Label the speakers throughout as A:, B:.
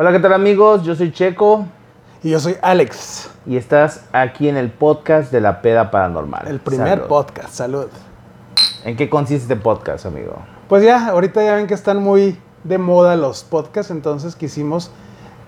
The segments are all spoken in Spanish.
A: Hola, ¿qué tal amigos? Yo soy Checo
B: Y yo soy Alex,
A: y estás aquí en el podcast de la peda paranormal.
B: el primer
A: Salud.
B: podcast. Salud.
A: ¿En qué consiste este podcast, amigo?
B: Pues ya, ahorita ya ven que están muy de moda los podcasts, entonces quisimos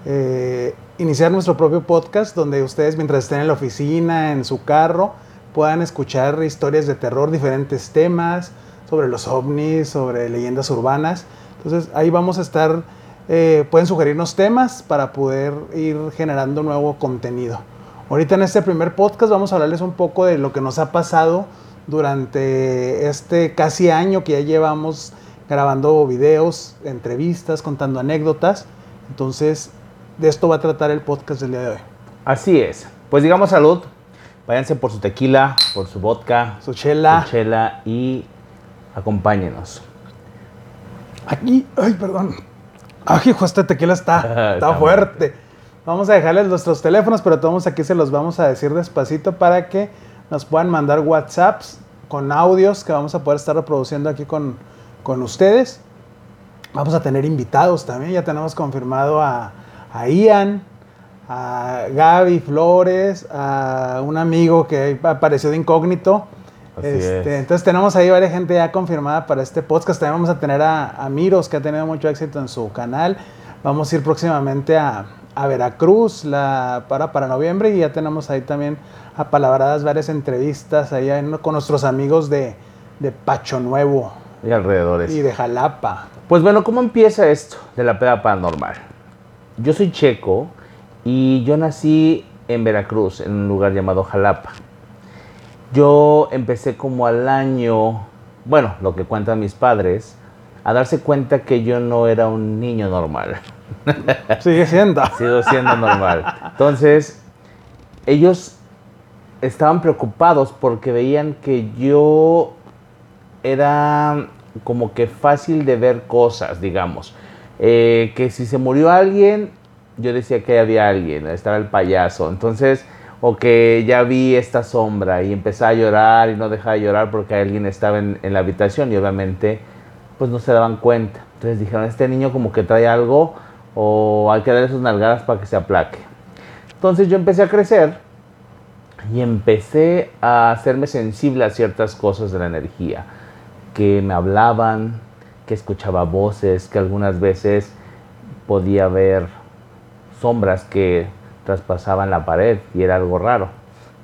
B: eh, iniciar nuestro propio podcast donde ustedes mientras estén en la oficina, en su carro, puedan escuchar historias de terror, diferentes temas, sobre los ovnis, sobre leyendas urbanas. Entonces ahí vamos a estar, eh, pueden sugerirnos temas para poder ir generando nuevo contenido. Ahorita en este primer podcast vamos a hablarles un poco de lo que nos ha pasado durante este casi año que ya llevamos grabando videos, entrevistas, contando anécdotas. Entonces, de esto va a tratar el podcast del día de hoy.
A: Así es. Pues digamos salud. Váyanse por su tequila, por su vodka,
B: Su chela.
A: su chela y acompáñenos.
B: Aquí, ay, perdón. Ay, hijo, este tequila está,
A: Está
B: está fuerte. Vamos a dejarles nuestros teléfonos, pero todos aquí se los vamos a decir despacito para que nos puedan mandar WhatsApps con audios que vamos a poder estar reproduciendo aquí con, con ustedes. Vamos a tener invitados también. Ya tenemos confirmado a, a Ian, a Gaby Flores, a un amigo que apareció de incógnito. Este,
A: es.
B: entonces tenemos ahí varias gente ya confirmada para este podcast. También vamos a tener a, a Miros, que ha tenido mucho éxito en su canal. Vamos a ir próximamente a, a Veracruz la, para, para noviembre y ya tenemos ahí también apalabradas varias entrevistas ahí con nuestros amigos de, de Pacho Nuevo
A: Y alrededores.
B: y de Jalapa.
A: Pues bueno, ¿cómo empieza esto de la peda paranormal? Yo soy checo y yo nací en Veracruz, en un lugar llamado Jalapa. Yo empecé como al año, bueno, lo que cuentan mis padres, a darse cuenta que yo no era un niño normal.
B: Sigue siendo.
A: Sigo siendo normal. Entonces, ellos estaban preocupados porque veían que yo era como que fácil de ver cosas, digamos. Eh, que si se murió alguien, yo decía que había alguien, estaba el payaso. Entonces, o que ya vi esta sombra y empecé a llorar y no dejaba de llorar porque alguien estaba en, en la habitación y obviamente pues no se daban cuenta. Entonces dijeron, este niño como que trae algo o hay que darle sus nalgadas para que se aplaque. Entonces yo empecé a crecer y empecé a hacerme sensible a ciertas cosas de la energía, que me hablaban, que escuchaba voces, que algunas veces podía ver sombras que traspasaban la pared y era algo raro.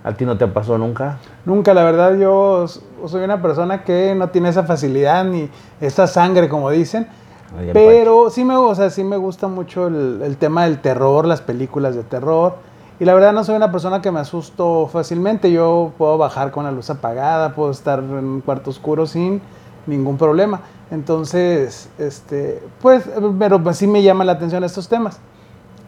A: ¿A ti no te pasó nunca?
B: Nunca, la verdad, yo soy una persona que no tiene esa facilidad ni esa sangre, como dicen.
A: Ay,
B: Pero sí me, o sea, sí me gusta mucho el, el tema del terror, las películas de terror. Y la verdad no soy una persona que me asusto fácilmente. Yo puedo bajar con la luz apagada, puedo estar en un cuarto oscuro sin ningún problema. Entonces, este, pues, pero pues sí me llaman la atención estos temas.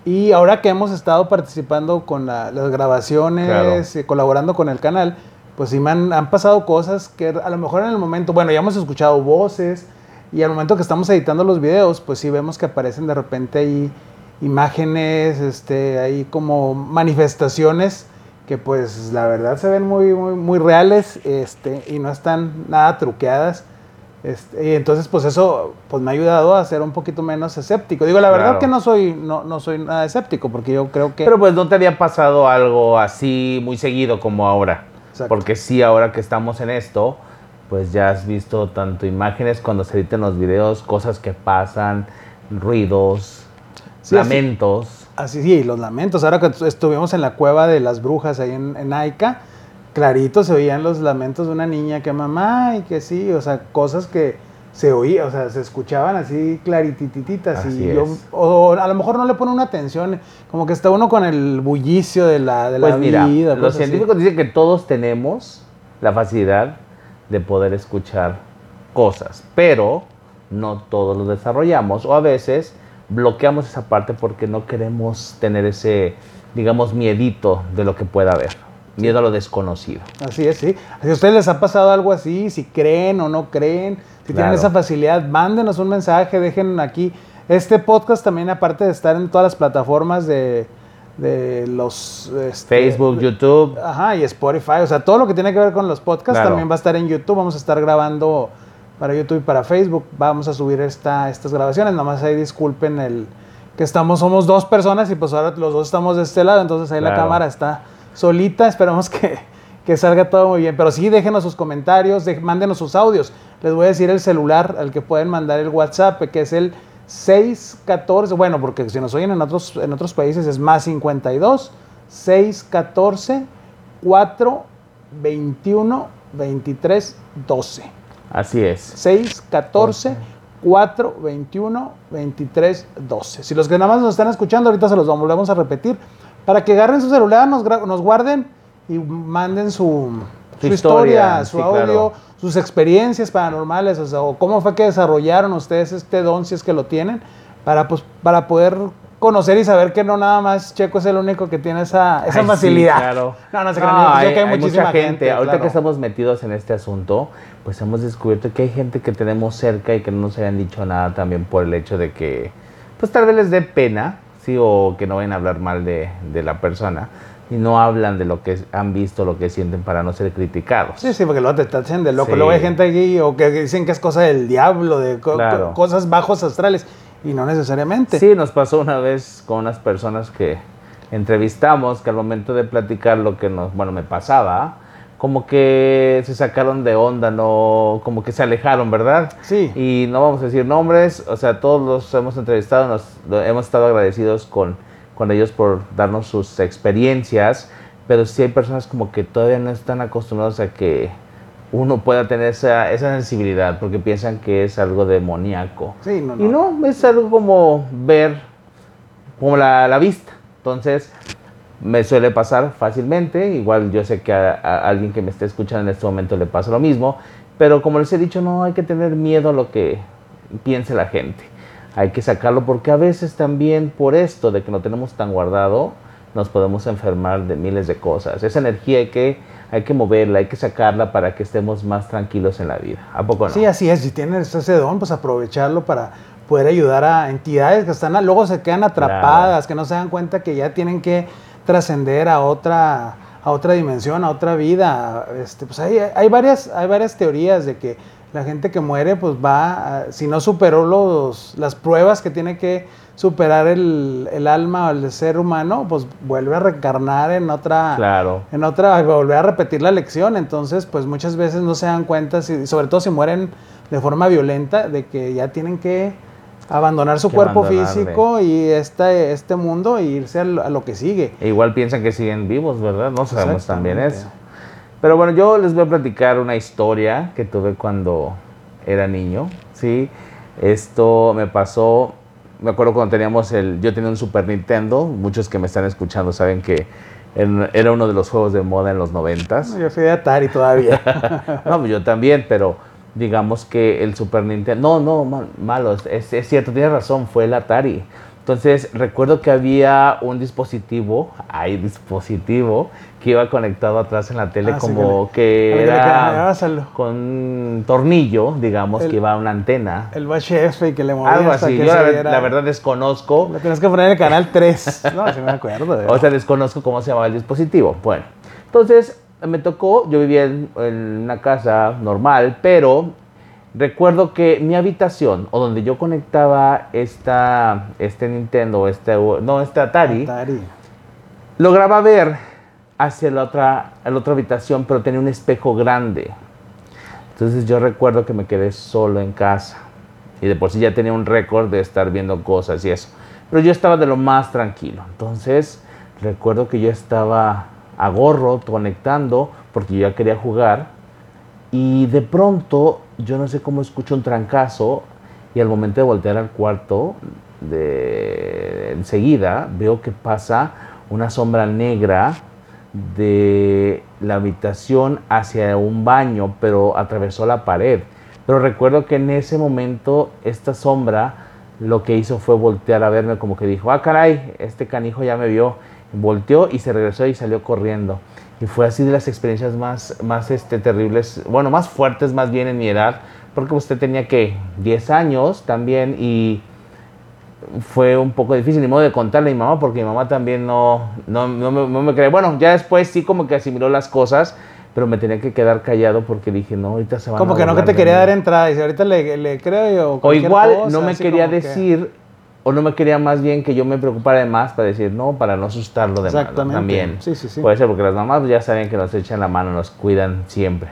B: Y ahora que hemos estado participando con la- las grabaciones,
A: Claro.
B: y colaborando con el canal, pues sí me han, han pasado cosas que a lo mejor en el momento, bueno, ya hemos escuchado voces y al momento que estamos editando los videos, pues sí vemos que aparecen de repente ahí imágenes, este, ahí como manifestaciones que pues la verdad se ven muy, muy, muy reales este, y no están nada truqueadas. Este, y entonces, pues eso pues me ha ayudado a ser un poquito menos escéptico. Digo, la verdad que no soy, no, no soy nada escéptico, porque yo creo que...
A: Pero pues no te había pasado algo así muy seguido como ahora.
B: Exacto.
A: Porque sí, ahora que estamos en esto, pues ya has visto tanto imágenes cuando se editen los videos, cosas que pasan, ruidos,
B: Sí, así-
A: lamentos.
B: Así sí, los lamentos. Ahora que estuvimos en la cueva de las brujas ahí en, en Aica, clarito se oían los lamentos de una niña que mamá y que sí, o sea, cosas que se oía, o sea, se escuchaban así claritititas.
A: Así
B: y yo, o a lo mejor no le pone una atención, como que está uno con el bullicio de la, de la
A: Pues mira,
B: vida.
A: los
B: así.
A: científicos dicen que todos tenemos la facilidad de poder escuchar cosas, pero no todos lo desarrollamos o a veces bloqueamos esa parte porque no queremos tener ese, digamos, miedito de lo que pueda haber, miedo a lo desconocido.
B: Así es, sí. Si a ustedes les ha pasado algo así, si creen o no creen, si
A: Claro.
B: tienen esa facilidad, mándenos un mensaje, dejen aquí. Este podcast también, aparte de estar en todas las plataformas de, de los... este,
A: Facebook, YouTube,
B: Ajá, y Spotify, o sea, todo lo que tiene que ver con los podcasts
A: Claro.
B: también va a estar en YouTube. Vamos a estar grabando para YouTube y para Facebook. Vamos a subir esta, estas grabaciones. Nomás ahí disculpen el que estamos, somos dos personas y pues ahora los dos estamos de este lado, entonces ahí la cámara está solita, esperamos que, que salga todo muy bien. Pero sí, déjenos sus comentarios, de- mándenos sus audios. Les voy a decir el celular al que pueden mandar el WhatsApp, que es el 614, bueno, porque si nos oyen en otros, en otros países es más 52, 614 421 23 12.
A: Así es.
B: 614 421 23 12. Si los que nada más nos están escuchando, ahorita se los volvemos a repetir. Para que agarren su celular, nos, nos guarden y manden su, historia, su
A: sí,
B: audio,
A: claro.
B: sus experiencias paranormales, o sea, o cómo fue que desarrollaron ustedes este don, si es que lo tienen, para, pues, para poder conocer y saber que no nada más Checo es el único que tiene esa, esa
A: Ay, sí,
B: facilidad.
A: claro.
B: No, no se
A: No,
B: crean, sé
A: hay,
B: que hay,
A: hay
B: muchísima
A: mucha gente. Ahorita
B: claro.
A: que estamos metidos en este asunto, pues hemos descubierto que hay gente que tenemos cerca y que no nos hayan dicho nada también por el hecho de que, pues tal vez les dé pena, sí, o que no vayan a hablar mal de, de la persona y no hablan de lo que han visto, lo que sienten para no ser criticados.
B: Sí, sí, porque luego te tachen de loco.
A: Sí.
B: Luego hay gente aquí o que dicen que es cosa del diablo, de co-
A: Claro.
B: co- cosas bajos astrales. Y no necesariamente.
A: Sí, nos pasó una vez con unas personas que entrevistamos que al momento de platicar lo que nos, bueno, me pasaba, como que se sacaron de onda, no, como que se alejaron, ¿verdad?
B: Sí.
A: Y no vamos a decir nombres, o sea, todos los hemos entrevistado, nos, hemos estado agradecidos con, con ellos por darnos sus experiencias, pero sí hay personas como que todavía no están acostumbrados a que uno pueda tener esa, esa sensibilidad, porque piensan que es algo demoníaco.
B: Sí, no, no.
A: Y no, es algo como ver, como la, la vista. Entonces, me suele pasar fácilmente. Igual yo sé que a, a alguien que me esté escuchando en este momento le pasa lo mismo. Pero como les he dicho, no hay que tener miedo a lo que piense la gente. Hay que sacarlo porque a veces también por esto de que no tenemos tan guardado, nos podemos enfermar de miles de cosas. Esa energía hay que, hay que moverla, hay que sacarla para que estemos más tranquilos en la vida. ¿A poco no?
B: Sí, así es. Si tienes ese don, pues aprovecharlo para poder ayudar a entidades que están, luego se quedan atrapadas, que no se dan cuenta que ya tienen que trascender a otra, a otra dimensión, a otra vida. Este, pues hay, hay, varias, hay varias teorías de que la gente que muere, pues va, a- si no superó los, las pruebas que tiene que superar el, el alma o el ser humano, pues vuelve a reencarnar en otra,
A: Claro.
B: en otra, volver a repetir la lección. Entonces, pues muchas veces no se dan cuenta, si- sobre todo si mueren de forma violenta, de que ya tienen que abandonar su cuerpo físico y este, este mundo e irse a lo, que sigue.
A: E igual piensan que siguen vivos, ¿verdad? No sabemos también eso. Pero bueno, yo les voy a platicar una historia que tuve cuando era niño, ¿sí? Esto me pasó, me acuerdo cuando teníamos el, yo tenía un Super Nintendo, muchos que me están escuchando saben que era uno de los juegos de moda en los noventas.
B: Yo fui de Atari todavía.
A: No, pues yo también, pero digamos que el Super Nintendo. No, no, mal- malo, es, es cierto, tienes razón, fue el Atari. Entonces, recuerdo que había un dispositivo, hay dispositivo, que iba conectado atrás en la tele,
B: Ah, sí,
A: como
B: que
A: que
B: a ver, que le
A: era con un tornillo, digamos,
B: El-
A: que iba a una antena.
B: el VHF y que le movías
A: Algo así.
B: que
A: Yo la, verdad desconozco.
B: Le tienes que poner en el canal 3. No, sí me acuerdo.
A: O sea, desconozco cómo se llamaba el dispositivo. Bueno, entonces me tocó, yo vivía en, en una casa normal, pero recuerdo que mi habitación, o donde yo conectaba esta, este Nintendo, este, no, este Atari,
B: Atari.
A: lograba ver hacia la otra, a la otra habitación, pero tenía un espejo grande. Entonces yo recuerdo que me quedé solo en casa. Y de por sí ya tenía un récord de estar viendo cosas y eso. Pero yo estaba de lo más tranquilo. Entonces recuerdo que yo estaba a gorro conectando porque yo ya quería jugar. Y de pronto yo no sé cómo escucho un trancazo y al momento de voltear al cuarto, de enseguida veo que pasa una sombra negra de la habitación hacia un baño, pero atravesó la pared. Pero recuerdo que en ese momento esta sombra lo que hizo fue voltear a verme como que dijo, ah caray, este canijo ya me vio. Volteó y se regresó y salió corriendo. Y fue así de las experiencias más, más este, terribles, bueno, más fuertes más bien en mi edad, porque usted tenía que 10 años también y fue un poco difícil, ni modo de contarle a mi mamá, porque mi mamá también no, no, no me, no me cree. Bueno, ya después sí como que asimiló las cosas, pero me tenía que quedar callado porque dije, no, ahorita se van
B: Como
A: a
B: que no que te quería
A: mí".
B: dar entrada y si ahorita le, le creo yo.
A: O igual
B: cosa,
A: no me quería
B: como que-
A: decir, o no me quería más bien que yo me preocupara de más para decir, no, para no asustarlo de.
B: Exactamente.
A: También.
B: Sí, sí, sí.
A: Puede ser porque las mamás ya saben que nos echan la mano, nos cuidan siempre.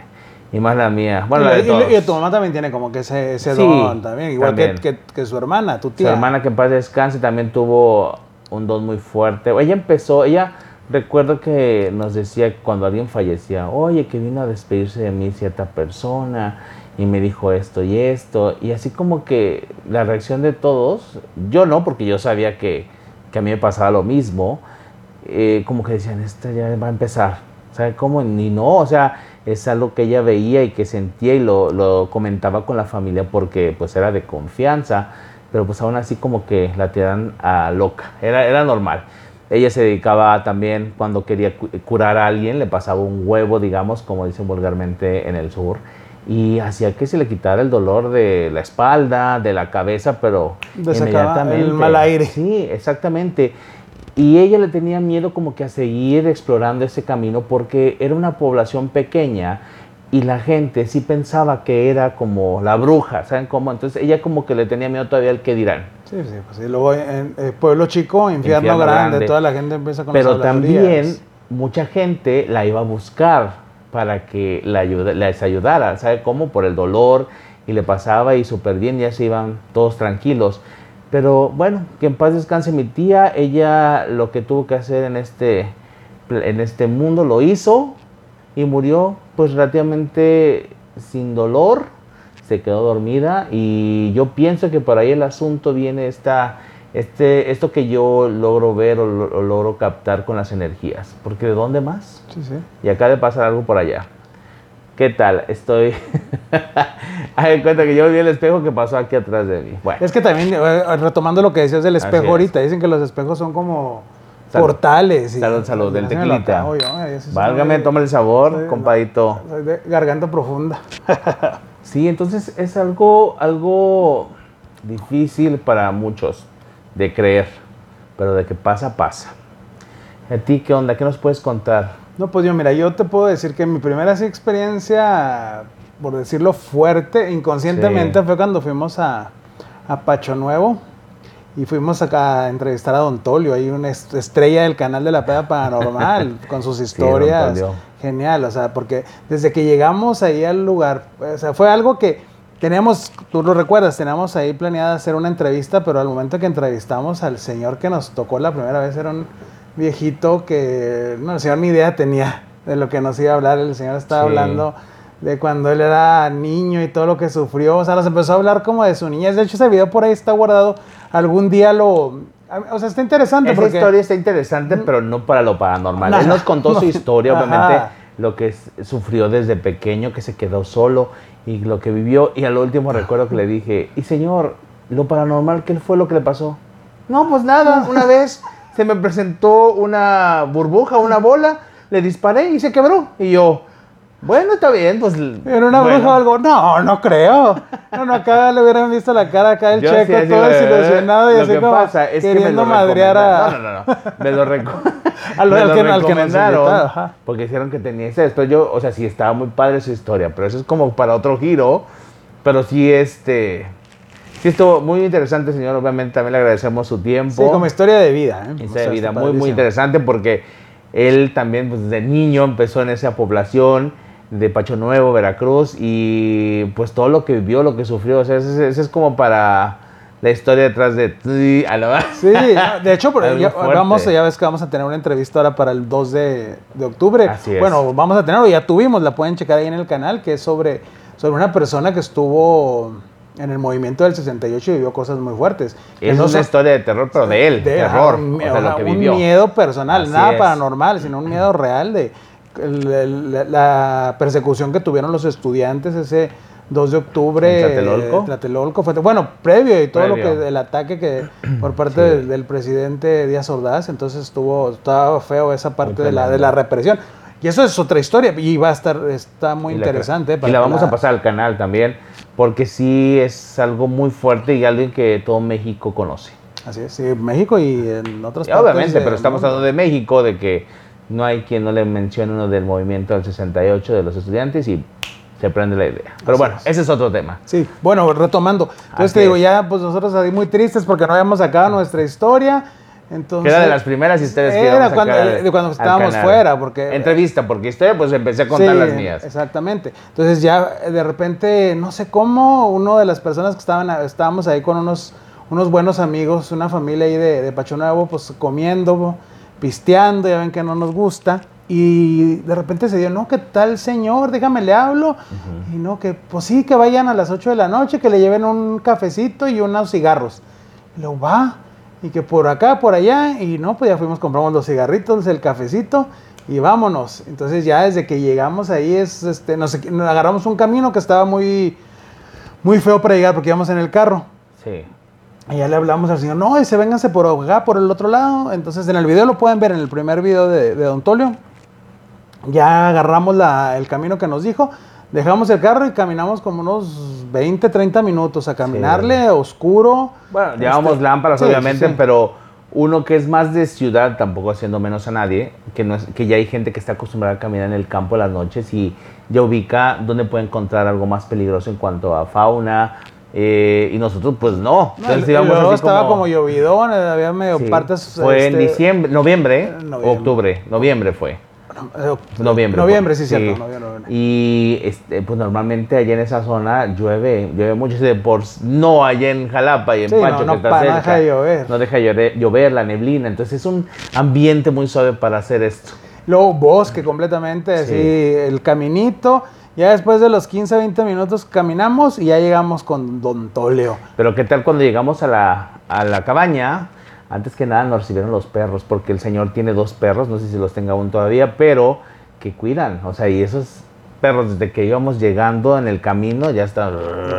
A: Y más la mía. Bueno,
B: y,
A: la de
B: y-
A: todos.
B: y tu mamá también tiene como que ese, ese
A: Sí,
B: don también, igual que-
A: también.
B: Que, que su hermana, tu
A: Su
B: tía.
A: hermana que en paz descanse también tuvo un don muy fuerte. Ella empezó, ella recuerdo que nos decía cuando alguien fallecía, oye, que vino a despedirse de mí cierta persona y me dijo esto y esto. Y así como que la reacción de todos, yo no, porque yo sabía que, que a mí me pasaba lo mismo, eh, como que decían, esta ya va a empezar. ¿Sabe cómo? Ni no, o sea, es algo que ella veía y que sentía y lo, lo comentaba con la familia porque pues era de confianza, pero pues aún así como que la tiran a loca, era, era normal. Ella se dedicaba también cuando quería cu- curar a alguien, le pasaba un huevo, digamos, como dicen vulgarmente en el sur, y hacía que se le quitara el dolor de la espalda, de la cabeza, pero
B: sacaba el mal aire.
A: Sí, exactamente. Y ella le tenía miedo como que a seguir explorando ese camino porque era una población pequeña y la gente sí pensaba que era como la bruja, ¿saben cómo? Entonces ella como que le tenía miedo todavía al que dirán.
B: Sí, sí, pues sí. Luego en eh, Pueblo Chico, infierno,
A: Infierno
B: grande,
A: grande.
B: toda la gente empieza con
A: Pero
B: las
A: también mucha gente la iba a buscar para que la les ayudara, ¿sabe cómo? Por el dolor y le pasaba y súper bien, ya se iban todos tranquilos. Pero bueno, que en paz descanse mi tía, ella lo que tuvo que hacer en este, en este mundo lo hizo y murió pues relativamente sin dolor, se quedó dormida y yo pienso que por ahí el asunto viene esta, este, esto que yo logro ver o, o logro captar con las energías, porque ¿de dónde más?
B: Sí, sí.
A: Y acá de pasar algo por allá. ¿Qué tal? Estoy... Hay cuenta que yo vi el espejo que pasó aquí atrás de mí. Bueno,
B: Es que también, eh, retomando lo que decías del
A: Así
B: espejo
A: es.
B: ahorita, dicen que los espejos son como
A: Salud.
B: portales. y-
A: salud, salud, del
B: Así
A: tequilita.
B: acabo yo, eh,
A: Válgame,
B: soy-
A: toma el sabor, compadito.
B: soy de garganta profunda.
A: Sí, entonces es algo, algo difícil para muchos de creer, pero de que pasa, pasa. ¿A ti qué onda? ¿Qué nos puedes contar?
B: No, pues yo, mira, yo te puedo decir que mi primera experiencia, por decirlo fuerte, inconscientemente,
A: Sí.
B: fue cuando fuimos a, a Pacho Nuevo y fuimos acá a entrevistar a Don Tolio, ahí una est- estrella del canal de la Peda Paranormal, con sus historias.
A: Tolio.
B: Genial, o sea, porque desde que llegamos ahí al lugar, o sea, fue algo que teníamos, tú lo recuerdas, teníamos ahí planeada hacer una entrevista, pero al momento que entrevistamos al señor que nos tocó la primera vez, era un viejito que, no, el señor ni idea tenía de lo que nos iba a hablar, el señor estaba
A: Sí.
B: hablando de cuando él era niño y todo lo que sufrió, o sea, nos empezó a hablar como de su niñez, de hecho ese video por ahí está guardado, algún día lo, o sea, está interesante
A: Esa
B: porque...
A: historia está interesante, pero no para lo paranormal.
B: No,
A: Él nos contó
B: no.
A: su historia,
B: Ajá.
A: Lo que sufrió desde pequeño, que se quedó solo y lo que vivió. Y al último recuerdo que le dije, y señor, lo paranormal, ¿qué fue lo que le pasó? No, pues nada, una vez se me presentó una burbuja, una bola, le disparé y se quebró. Y yo, bueno, está bien, pues...
B: ¿Era una
A: bueno.
B: bruja o algo? No, no creo. No, no, acá le hubieran visto la cara acá
A: Yo
B: checo,
A: sí,
B: todo desilusionado y
A: lo
B: así
A: que
B: como
A: pasa es que me
B: queriendo
A: lo
B: madrear a...
A: recomendaron. No, no, no, no. Me lo, reco-
B: Al-
A: me
B: al
A: lo
B: que- al que ajá.
A: porque dijeron que tenía ese. Después yo, o sea, sí estaba muy padre su historia, pero eso es como para otro giro. Pero sí, este. Sí, estuvo muy interesante, señor. Obviamente también le agradecemos su tiempo.
B: Sí, como historia de vida. ¿eh?
A: Historia de vida muy, muy interesante porque él también, pues desde niño, empezó en esa población de Pacho Nuevo, Veracruz, y pues todo lo que vivió, lo que sufrió, o sea, ese es como para la historia detrás de... Sí, a la-
B: Sí, no, de hecho, pero ya, vamos, ya ves que vamos a tener una entrevista ahora para el 2 de, de octubre.
A: Así es.
B: Bueno, vamos a tenerlo, ya tuvimos, la pueden checar ahí en el canal, que es sobre, sobre una persona que estuvo en el movimiento del 68 y vivió cosas muy fuertes.
A: Es
B: no
A: una historia de terror, pero de él,
B: de-
A: terror,
B: un,
A: o sea, lo que
B: un
A: vivió.
B: miedo personal,
A: Así
B: nada
A: es.
B: paranormal, sino un miedo real de la persecución que tuvieron los estudiantes ese 2 de octubre.
A: ¿En Tlatelolco?
B: Tlatelolco fue, bueno, previo y todo
A: Previo.
B: lo que el ataque que por parte
A: Sí.
B: del, del presidente Díaz Ordaz, entonces estuvo estaba feo esa parte de la, de la represión. Y eso es otra historia y va a estar está muy
A: Y la-
B: interesante.
A: Y la vamos a pasar al canal también, porque sí es algo muy fuerte y alguien que todo México conoce.
B: Así es, sí, México y en otras
A: Y
B: partes.
A: obviamente, pero estamos hablando de México, de que no hay quien no le mencione uno del movimiento del 68 de los estudiantes y se prende la idea. Pero
B: Así
A: bueno,
B: es.
A: ese es otro tema.
B: Sí, bueno, retomando. Entonces
A: Así
B: te digo, ya pues nosotros ahí muy tristes porque no habíamos sacado nuestra historia. Entonces,
A: era de las primeras historias que
B: Era cuando- de cuando estábamos fuera, porque-
A: Entrevista, porque historia, pues empecé a contar
B: Sí,
A: las mías.
B: Exactamente. Entonces ya eh, de repente, no sé cómo, uno de las personas que estaban, estábamos ahí con unos, unos buenos amigos, una familia ahí de, de Pacho Nuevo, pues comiendo, pisteando, ya ven que no nos gusta. Y de repente se dio, no, ¿qué tal señor? Déjame le hablo. Y no, que pues sí, que vayan a las 8 de la noche, que le lleven un cafecito y unos cigarros. Y luego va, y que por acá, por allá, y no, pues ya fuimos, compramos los cigarritos, el cafecito, y vámonos. Entonces ya desde que llegamos ahí, es, este, nos, nos agarramos un camino que estaba muy, muy feo para llegar, porque íbamos en el carro.
A: Sí.
B: Y ya le hablamos al señor, no, ese vénganse por acá, por el otro lado. Entonces en el video lo pueden ver, en el primer video de, de Don Tolio. Ya agarramos la- el camino que nos dijo, dejamos el carro y caminamos como unos 20, 30 minutos a caminarle, oscuro.
A: Bueno,
B: Este,
A: lámparas,
B: sí,
A: obviamente,
B: sí.
A: pero uno que es más de ciudad, tampoco haciendo menos a nadie, que, no es, que ya hay gente que está acostumbrada a caminar en el campo en las noches y ya ubica dónde puede encontrar algo más peligroso en cuanto a fauna. eh, y nosotros, pues no.
B: No, luego
A: así
B: estaba como, llovidón, eh, había medio
A: sí.
B: partes.
A: Fue en
B: este,
A: diciembre, noviembre,
B: Eh, noviembre.
A: octubre, noviembre fue.
B: Eh,
A: Noviembre.
B: Noviembre,
A: fue.
B: sí, cierto. noviembre, noviembre.
A: Y este, pues normalmente allá en esa zona llueve, llueve mucho. de Por, no allá en Jalapa y en
B: Sí, no,
A: Pacho,
B: no
A: que está
B: no
A: cerca.
B: deja de llover.
A: No deja llore- llover, la neblina. Entonces es un ambiente muy suave para hacer esto.
B: Luego bosque completamente, así el caminito. Ya después de los 15, 20 minutos caminamos y ya llegamos con Don Toleo.
A: Pero qué tal cuando llegamos a la, a la cabaña, antes que nada nos recibieron los perros, porque el señor tiene dos perros, no sé si los tenga aún todavía, pero que cuidan. O sea, y esos perros desde que íbamos llegando en el camino ya están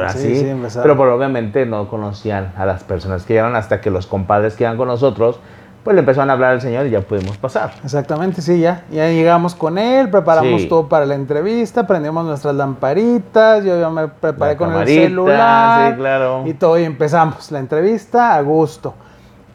A: así.
B: sí, empezaron.
A: pero, obviamente no conocían a las personas que llegaron hasta que los compadres que iban con nosotros, pues le empezaron a hablar al señor y ya pudimos pasar.
B: Exactamente, sí, ya. Ya llegamos con él, preparamos
A: Sí.
B: todo para la entrevista, prendimos nuestras lamparitas, yo ya me preparé
A: La
B: con el celular.
A: sí, claro.
B: Y todo, y empezamos la entrevista a gusto.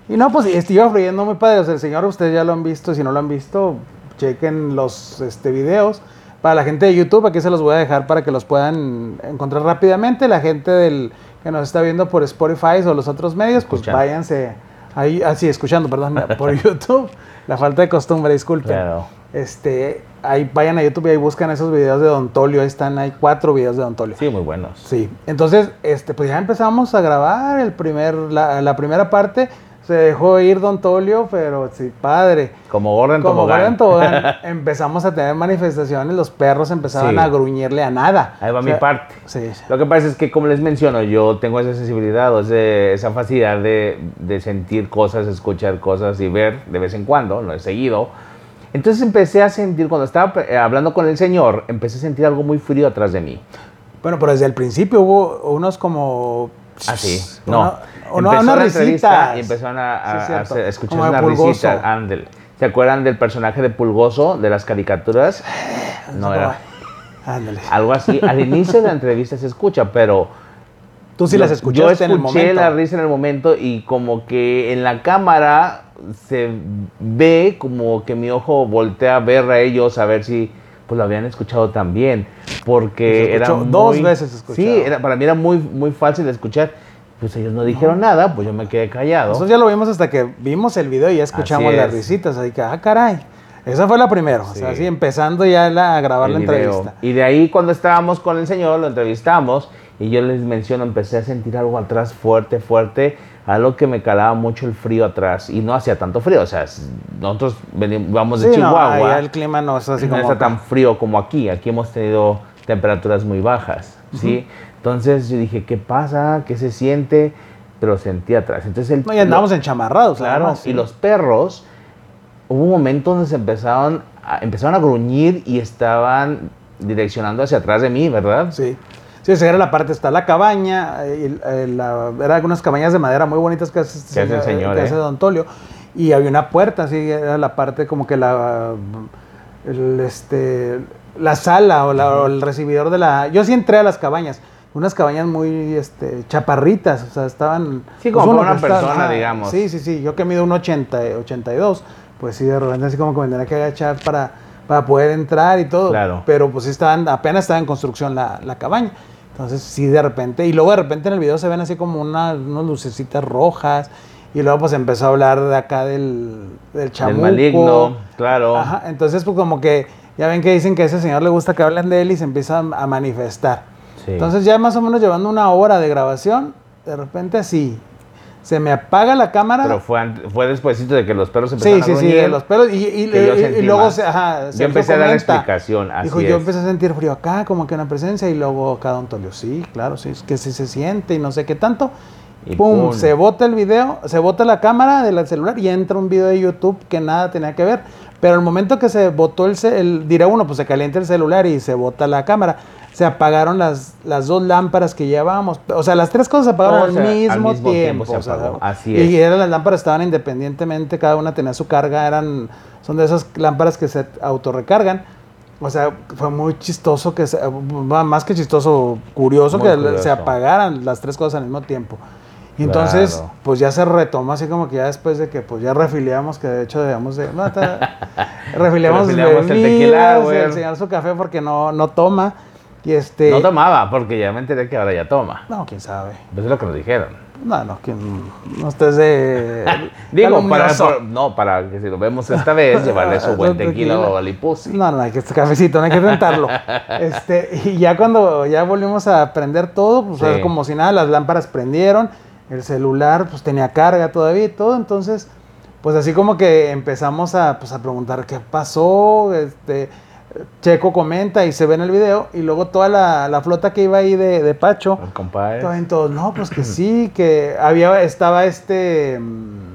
B: Y no, pues este, iba fluyendo muy padre. O sea, el señor, ustedes ya lo han visto, si no lo han visto, chequen los este, videos. Para la gente de YouTube, aquí se los voy a dejar para que los puedan encontrar rápidamente. La gente del, que nos está viendo por Spotify o los otros medios, pues
A: Escuchando.
B: váyanse ahí, así, escuchando, perdón, por YouTube. La falta de costumbre, disculpen.
A: Claro.
B: Este, ahí vayan a YouTube y ahí buscan esos videos de Don Tolio. Ahí están, hay cuatro videos de Don Tolio.
A: Sí, muy buenos.
B: Sí, entonces, este, pues ya empezamos a grabar el primer, la, la primera parte. Se dejó ir Don Tolio, pero sí, padre.
A: Como Gordon
B: Como
A: Tobogán.
B: Gordon Tobogán, empezamos a tener manifestaciones, los perros empezaban
A: Sí.
B: a gruñirle a nada.
A: Ahí va
B: O
A: mi parte.
B: Sí, sí.
A: Lo que pasa es que, como les menciono, yo tengo esa sensibilidad, o ese- esa facilidad de, de sentir cosas, escuchar cosas y ver de vez en cuando, no he seguido. Entonces empecé a sentir, cuando estaba eh, hablando con el Señor, empecé a sentir algo muy frío atrás de mí.
B: Bueno, pero desde el principio hubo unos como...
A: Ah, sí.
B: Una-
A: No.
B: una-
A: Empezó entrevista
B: risitas.
A: Y empezaron a, a-
B: Sí,
A: a escuchar
B: Como Pulgoso.
A: risitas. Ándale. ¿Se acuerdan del personaje de Pulgoso de las caricaturas? No era.
B: Ándale.
A: Algo así. Al inicio de la entrevista se escucha, pero
B: Tú sí las escuchaste
A: Yo
B: en el
A: escuché
B: momento.
A: la risa en el momento y como que en la cámara se ve como que mi ojo voltea a ver a ellos a ver si pues lo habían escuchado también porque era muy,
B: dos veces escuchado.
A: Sí, era, para mí era muy muy fácil de escuchar. Pues ellos no dijeron nada, pues yo me quedé callado.
B: Nosotros ya lo vimos hasta que vimos el video y ya escuchamos
A: Así
B: las
A: es.
B: risitas. Así que, ah, caray. Esa fue la primera. O sea,
A: Sí.
B: así empezando ya la- a grabar
A: el
B: la
A: video.
B: entrevista.
A: Y de ahí cuando estábamos con el señor, lo entrevistamos y yo les menciono, empecé a sentir algo atrás fuerte, fuerte, algo que me calaba mucho el frío atrás y no hacía tanto frío, o sea, nosotros venimos, vamos de
B: Sí, no,
A: Chihuahua,
B: allá el clima no es así
A: no
B: como.
A: está
B: acá.
A: tan frío como aquí, aquí hemos tenido temperaturas muy bajas, ¿sí? Entonces yo dije, ¿qué pasa? ¿Qué se siente? Pero sentí atrás. Entonces el
B: No, y andábamos enchamarrados,
A: Claro,
B: además, sí.
A: y los perros, hubo un momento donde se empezaron a, empezaron a gruñir y estaban direccionando hacia atrás de mí, ¿verdad?
B: Sí. Sí, esa era la parte, está la cabaña, eh, y, eh, la, eran unas cabañas de madera muy bonitas que hace,
A: Que hace el señor,
B: que
A: ¿eh?
B: hace Don Tolio. Y había una puerta, así, era la parte como que la, el, este, la sala o, la- o el recibidor de la... Yo sí entré a las cabañas, unas cabañas muy este, chaparritas, o sea, estaban...
A: Sí, como
B: uno
A: para una persona, digamos.
B: Sí, sí, sí, yo que mido un 80, 82, pues sí, de repente así como que me tenía que agachar para, para poder entrar y todo.
A: Claro.
B: Pero pues sí estaban, apenas estaba en construcción la, la cabaña. Entonces sí de repente, y luego de repente en el video se ven así como una, unas lucecitas rojas. Y luego pues empezó a hablar de acá del, del chamuco.
A: El maligno, claro.
B: Ajá, entonces pues como que ya ven que dicen que a ese señor le gusta que hablen de él y se empieza a manifestar.
A: Sí.
B: Entonces ya más o menos llevando una hora de grabación, de repente así, se me apaga la cámara.
A: Pero fue, fue despuésito de que los perros
B: sí,
A: empezaron
B: sí,
A: a
B: sí,
A: gruñir.
B: de los pelos. Y, y- y- y luego se, ajá,
A: Yo empecé a dar explicación, así
B: Dijo, yo empecé a sentir frío acá, como que una presencia, y luego acá Don Tolio, sí, claro, sí, es que sí se siente y no sé qué tanto.
A: Y
B: pum,
A: pum.
B: se bota el video, se bota la cámara del celular y entra un video de YouTube que nada tenía que ver. Pero el momento que se botó el, el dirá uno, pues se calienta el celular y se bota la cámara. Se apagaron las, las dos lámparas que llevábamos. O sea, las tres cosas se apagaron
A: Todo
B: al
A: se- al
B: mismo,
A: mismo tiempo
B: tiempo.
A: se
B: o sea,
A: apagó, así
B: y
A: es.
B: eran las lámparas estaban independientemente, cada una tenía su carga, eran, son de esas lámparas que se autorrecargan. O sea, fue muy chistoso que se- más que chistoso, curioso
A: Muy
B: que
A: curioso.
B: se apagaran las tres cosas al mismo tiempo. Y entonces,
A: Claro.
B: pues ya se retomó así como que ya después de que pues ya refiliamos, que de hecho debíamos de... no, refiliamos
A: Refiliamos el
B: bebidas,
A: tequila, güey.
B: el señor su café porque no, no toma. Y este...
A: No tomaba, porque ya me enteré que ahora ya toma.
B: No, quién sabe.
A: Eso es lo que nos dijeron.
B: No, no, quién... No estés de...
A: Digo, para, por- no, para que si lo vemos esta vez, llevarle su buen tequila o alipusi.
B: No, no, hay que este cafecito, no hay que tentarlo. este, y ya cuando ya volvimos a prender todo, pues
A: Sí.
B: como si nada, las lámparas prendieron, el celular pues tenía carga todavía y todo, entonces pues así como que empezamos a, pues, a preguntar qué pasó, este, Checo comenta y se ve en el video, y luego toda la, la flota que iba ahí de, de Pacho,
A: El compadre.
B: Estaban todos, no, pues que sí, que había, estaba este, mm,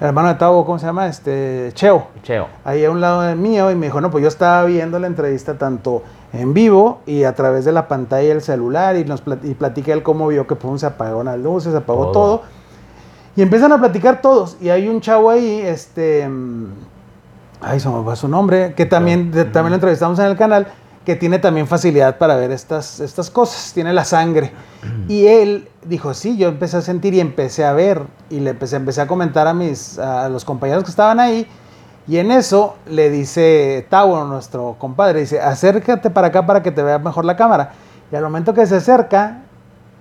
B: el hermano de Tavo, ¿cómo se llama? Este, Cheo
A: Cheo.
B: ahí a un lado del mío y me dijo, no, pues yo estaba viendo la entrevista tanto en vivo y a través de la pantalla del celular y, nos plat- y platiqué él cómo vio que pum, se apagaron las luces, se apagó
A: Todo.
B: todo. Y empiezan a platicar todos y hay un chavo ahí, este, mm, ay, se me fue su nombre, que también, de- también lo entrevistamos en el canal, que tiene también facilidad para ver estas, estas cosas, tiene la sangre. Y él dijo, sí, yo empecé a sentir y empecé a ver y le empecé, empecé a comentar a, mis, a los compañeros que estaban ahí y en eso le dice Tavo, nuestro compadre, dice, acércate para acá para que te vea mejor la cámara. Y al momento que se acerca,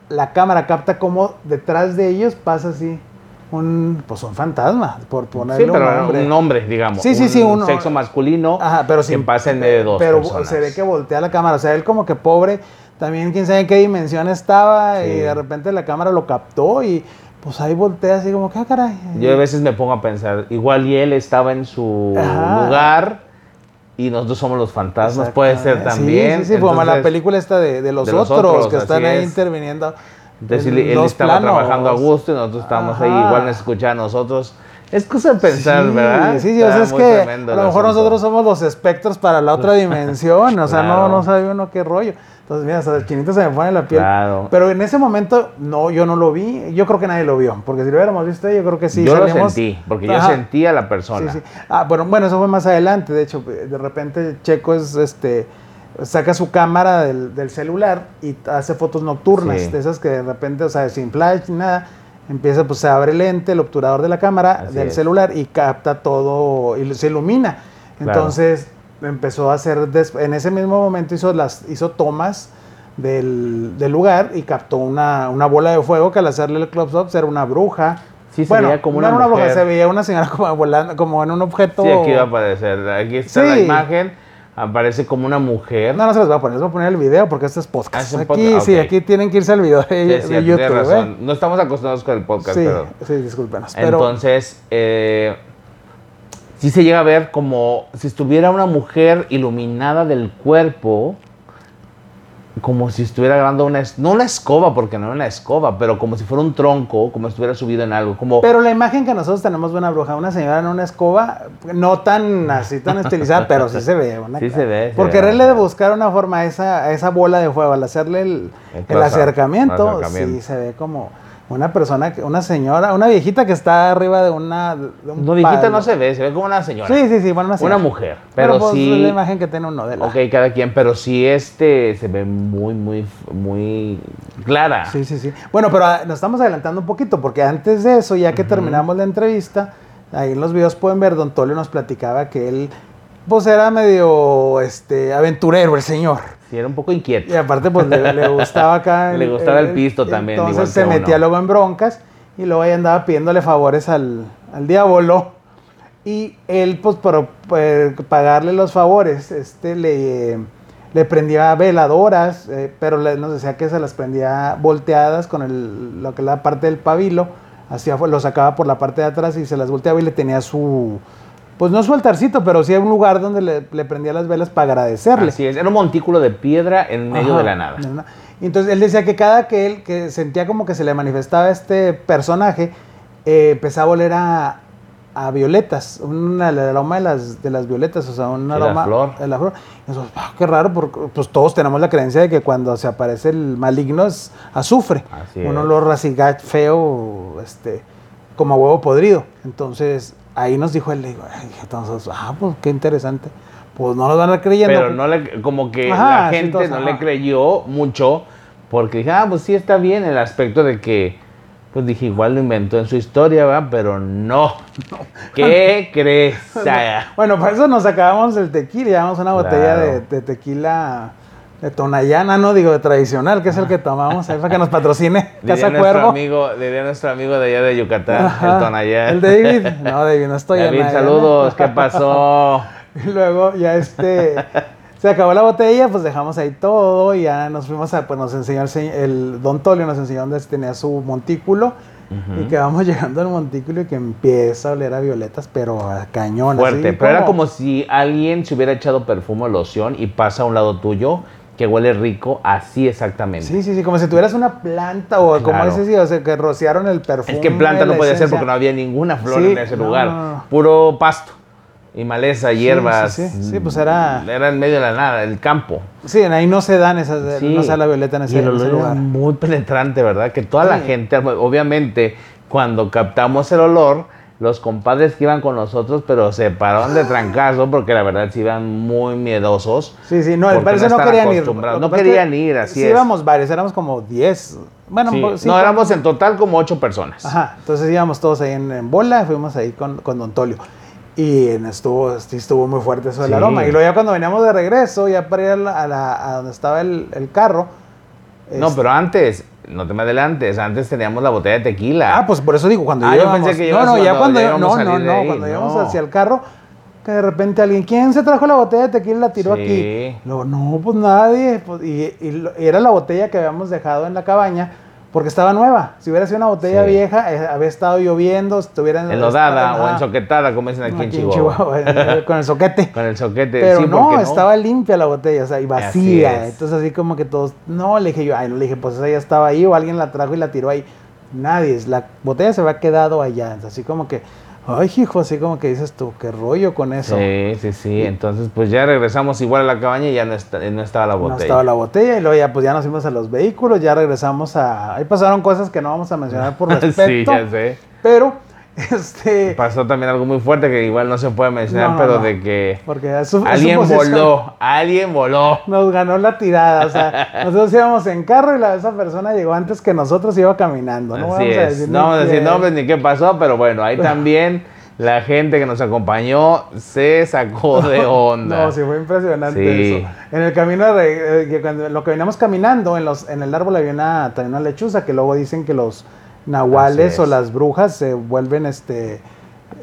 B: la cámara capta como detrás de ellos pasa así un, pues un fantasma, por ponerle
A: Sí, pero
B: un nombre.
A: un hombre, digamos.
B: Sí, sí, sí,
A: un sexo masculino
B: Ajá, pero
A: que
B: sin-
A: pasa en medio de dos
B: Pero
A: personas.
B: se ve que voltea la cámara, o sea, él como que pobre, también quién sabe en qué dimensión estaba
A: Sí.
B: y de repente la cámara lo captó y pues ahí voltea así como que, ah, caray.
A: Yo a veces me pongo a pensar, igual y él estaba en su
B: Ajá.
A: lugar y nosotros somos los fantasmas, puede ser también.
B: Sí, sí, sí, como la película esta de, de los,
A: de los
B: otros, que están ahí
A: es.
B: interviniendo.
A: Entonces
B: en
A: él, estaba
B: planos.
A: trabajando a gusto y nosotros estábamos ahí, igual nos escuchaba a nosotros. Es cosa de pensar,
B: Sí,
A: ¿verdad?
B: Sí, sí, o sea, es que a lo mejor nosotros somos los espectros para la otra dimensión, o sea, no,
A: Claro.
B: no sabe uno qué rollo. Entonces, mira, hasta el chinito se me pone la piel.
A: Claro.
B: Pero en ese momento, no, yo no lo vi, yo creo que nadie lo vio, porque si lo hubiéramos visto, yo creo que sí.
A: yo
B: salimos-
A: lo sentí, porque yo sentí a la
B: Sí,
A: persona.
B: sí. Ah, bueno, bueno, eso fue más adelante. De hecho, de repente Checo es este saca su cámara del, del celular y hace fotos nocturnas,
A: Sí.
B: de esas que de repente, o sea, sin flash ni nada, empieza, pues se abre el lente, el obturador de la cámara
A: Así
B: del
A: es.
B: celular y capta todo y se ilumina.
A: Claro.
B: Entonces empezó a hacer, en ese mismo momento hizo las hizo tomas del, del lugar y captó una, una bola de fuego que al hacerle el close up era una bruja.
A: Sí, se
B: bueno,
A: veía como
B: no
A: una
B: era bruja,
A: mujer.
B: se veía una señora como volando, como en un objeto.
A: Sí, aquí va a aparecer. Aquí está la imagen. Aparece como una mujer.
B: No, no se los voy a poner, les voy a poner el video porque este es podcast.
A: Ah, es
B: aquí, sí, aquí tienen que irse al video de,
A: Sí,
B: de
A: cierto,
B: YouTube.
A: tienes
B: ¿eh?
A: razón. No estamos acostumbrados con el podcast,
B: Sí,
A: pero.
B: sí, discúlpenos. Pero,
A: Entonces, eh, sí se llega a ver como si estuviera una mujer iluminada del cuerpo, como si estuviera grabando una, no una escoba, porque no era una escoba, pero como si fuera un tronco, como si estuviera subido en algo, como...
B: pero la imagen que nosotros tenemos de una bruja, una señora en una escoba, no tan así, tan estilizada, pero sí se ve. una
A: Sí se ve, se
B: Porque
A: ve.
B: él le de buscar una forma a esa, a esa bola de fuego, al hacerle el,
A: El
B: el
A: close-up,
B: acercamiento,
A: el acercamiento.
B: sí se ve como una persona, una señora, una viejita que está arriba de una... de un
A: no, viejita
B: palo.
A: no se ve, se ve como una señora.
B: Sí, sí, sí, bueno, una
A: Una
B: señora.
A: mujer, pero
B: pues,
A: sí-
B: es la imagen que tiene uno de la...
A: Ok, cada quien, pero sí este se ve muy, muy, muy clara.
B: Sí, sí, sí. Bueno, pero ah, nos estamos adelantando un poquito porque antes de eso, ya que terminamos la entrevista, ahí en los videos pueden ver, Don Tolio nos platicaba que él pues era medio este, aventurero el señor.
A: Sí, era un poco inquieto.
B: Y aparte, pues le, le gustaba acá.
A: Le gustaba el pisto también,
B: Entonces se metía luego en broncas y luego ahí andaba pidiéndole favores al, al diablo. Y él, pues, por, por pagarle los favores, este, le, le prendía veladoras, eh, pero le- nos decía que se las prendía volteadas con el, lo que es la parte del pabilo. Hacía, lo sacaba por la parte de atrás y se las volteaba y le tenía su, pues no su altarcito, pero sí un lugar donde le, le prendía las velas para agradecerle.
A: Así es, era un montículo de piedra en medio
B: Ajá,
A: de la nada.
B: de la- Y entonces él decía que cada que él que sentía como que se le manifestaba este personaje, eh, empezaba a oler a, a violetas, un, aroma de las, de las violetas, o sea, un
A: la
B: aroma
A: flor.
B: de la flor. Y nosotros, "Ah, qué raro, porque pues todos tenemos la creencia de que cuando se aparece el maligno es azufre,
A: Así
B: un olor así feo, este, como a huevo podrido. Entonces ahí nos dijo él, le digo, entonces, ah, pues qué interesante. Pues no nos van a creyendo.
A: Pero no le, como que
B: Ajá,
A: la
B: sí,
A: gente
B: todos,
A: no
B: ajá.
A: le creyó mucho porque dije, ah, pues sí está bien el aspecto de que, pues dije, igual lo inventó en su historia, ¿verdad? Pero no. ¿Qué crees?
B: Bueno, para eso nos acabamos el tequila, llevamos una botella
A: Claro.
B: de, de tequila de Tonayana, no digo de tradicional, que es el que tomamos ahí para que nos patrocine
A: diría
B: Casa
A: nuestro,
B: Cuervo.
A: amigo, diría nuestro amigo de allá de Yucatán,
B: Ajá,
A: el Tonayán.
B: El David, no David, no estoy
A: David, saludos, ¿qué pasó?
B: Y luego ya este se acabó la botella, pues dejamos ahí todo y ya nos fuimos a pues nos enseñó el, el Don Tolio nos enseñó dónde tenía su montículo y que vamos llegando al montículo y que empieza a oler a violetas, pero a cañón.
A: Fuerte,
B: así
A: pero era como si alguien se hubiera echado perfume o loción y pasa a un lado tuyo que huele rico, así exactamente.
B: Sí, sí, sí, como si tuvieras una planta o como
A: Claro.
B: ese, sí, o sea, que rociaron el perfume.
A: Es que planta no podía ser porque no había ninguna flor
B: Sí,
A: en ese
B: no,
A: lugar. Puro pasto y maleza, hierbas.
B: sí, sí, sí, pues era-
A: Era en medio de la nada, el campo.
B: Sí, ahí no se dan esas,
A: Sí.
B: no se da la violeta en
A: Y
B: ese,
A: el
B: en ese
A: olor era
B: lugar.
A: muy penetrante, ¿verdad? Que toda la gente, obviamente, cuando captamos el olor, los compadres que iban con nosotros, pero se pararon de trancazo porque la verdad sí iban muy miedosos.
B: Sí, sí, no,
A: porque
B: parece
A: no
B: no, querían ir.
A: No querían ir, así
B: sí
A: es.
B: íbamos varios, éramos como 10. Bueno,
A: Sí.
B: pues, sí,
A: no, éramos en total como ocho personas.
B: Ajá, entonces íbamos todos ahí en, en bola, fuimos ahí con, con Don Tolio. Y en- estuvo, estuvo muy fuerte eso del aroma. Y luego ya cuando veníamos de regreso, ya para ir a, la- a la- a donde estaba el, el carro.
A: No,
B: este,
A: pero antes, no te me adelantes, antes teníamos la botella de tequila.
B: Ah, pues por eso digo, cuando
A: Ah, yo pensé que
B: No, no, ya
A: cuando ya
B: no, no, no,
A: ahí,
B: cuando íbamos
A: no.
B: hacia el carro, que de repente alguien, ¿quién se trajo la botella de tequila y la tiró
A: Sí.
B: aquí? Luego, no, pues nadie. pues, y, y lo- y era la botella que habíamos dejado en la cabaña porque estaba nueva. Si hubiera sido una botella
A: Sí.
B: vieja, eh, había estado lloviendo, estuviera
A: enlodada o ensoquetada, como dicen aquí, en
B: aquí
A: Chihuahua.
B: eh, con el soquete.
A: Con el soquete.
B: Pero
A: sí,
B: no,
A: porque
B: estaba limpia la botella, o sea, y vacía.
A: es.
B: Entonces así como que todos, no, le dije yo, ay, no, le dije, pues esa ya estaba ahí o alguien la trajo y la tiró ahí. Nadie, la botella se había quedado allá. Así como que, ay, hijo, así como que dices tú, qué rollo con eso.
A: Sí, sí, sí. Entonces, pues ya regresamos igual a la cabaña y ya no, está- no estaba la
B: No
A: botella.
B: estaba la botella y luego ya pues ya nos fuimos a los vehículos, ya regresamos a... Ahí pasaron cosas que no vamos a mencionar por respeto.
A: sí, ya sé.
B: Pero, este...
A: Pasó también algo muy fuerte que igual no se puede mencionar,
B: No, no,
A: pero
B: no.
A: de que
B: Porque su-
A: alguien voló, alguien voló.
B: Nos ganó la tirada, o sea, nosotros íbamos en carro y la, esa persona llegó antes que nosotros iba caminando, ¿no?
A: Así
B: vamos a decir
A: no vamos a
B: ni
A: decir nombres ni qué pasó, pero bueno, ahí también la gente que nos acompañó se sacó de onda.
B: No, sí, fue impresionante
A: Sí.
B: eso. En el camino, de eh, que cuando lo que veníamos caminando, en, los, en el árbol había una, también una lechuza, que luego dicen que los nahuales o las brujas se vuelven este...